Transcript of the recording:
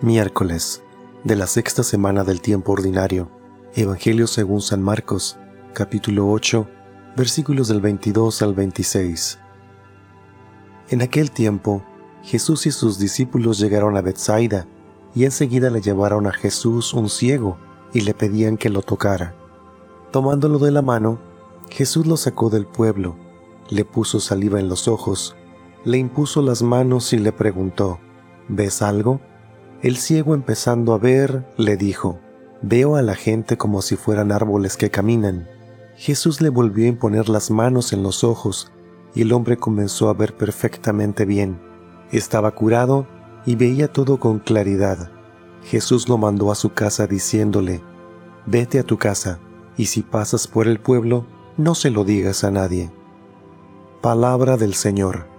Miércoles de la sexta semana del tiempo ordinario. Evangelio según San Marcos, capítulo 8, versículos del 22 al 26. En aquel tiempo, Jesús y sus discípulos llegaron a Bethsaida y enseguida le llevaron a Jesús un ciego y le pedían que lo tocara. Tomándolo de la mano, Jesús lo sacó del pueblo, le puso saliva en los ojos, le impuso las manos y le preguntó, ¿ves algo? El ciego empezando a ver, le dijo, Veo a la gente como si fueran árboles que caminan. Jesús le volvió a imponer las manos en los ojos, y el hombre comenzó a ver perfectamente bien. Estaba curado y veía todo con claridad. Jesús lo mandó a su casa diciéndole, Vete a tu casa, y si pasas por el pueblo, no se lo digas a nadie. Palabra del Señor.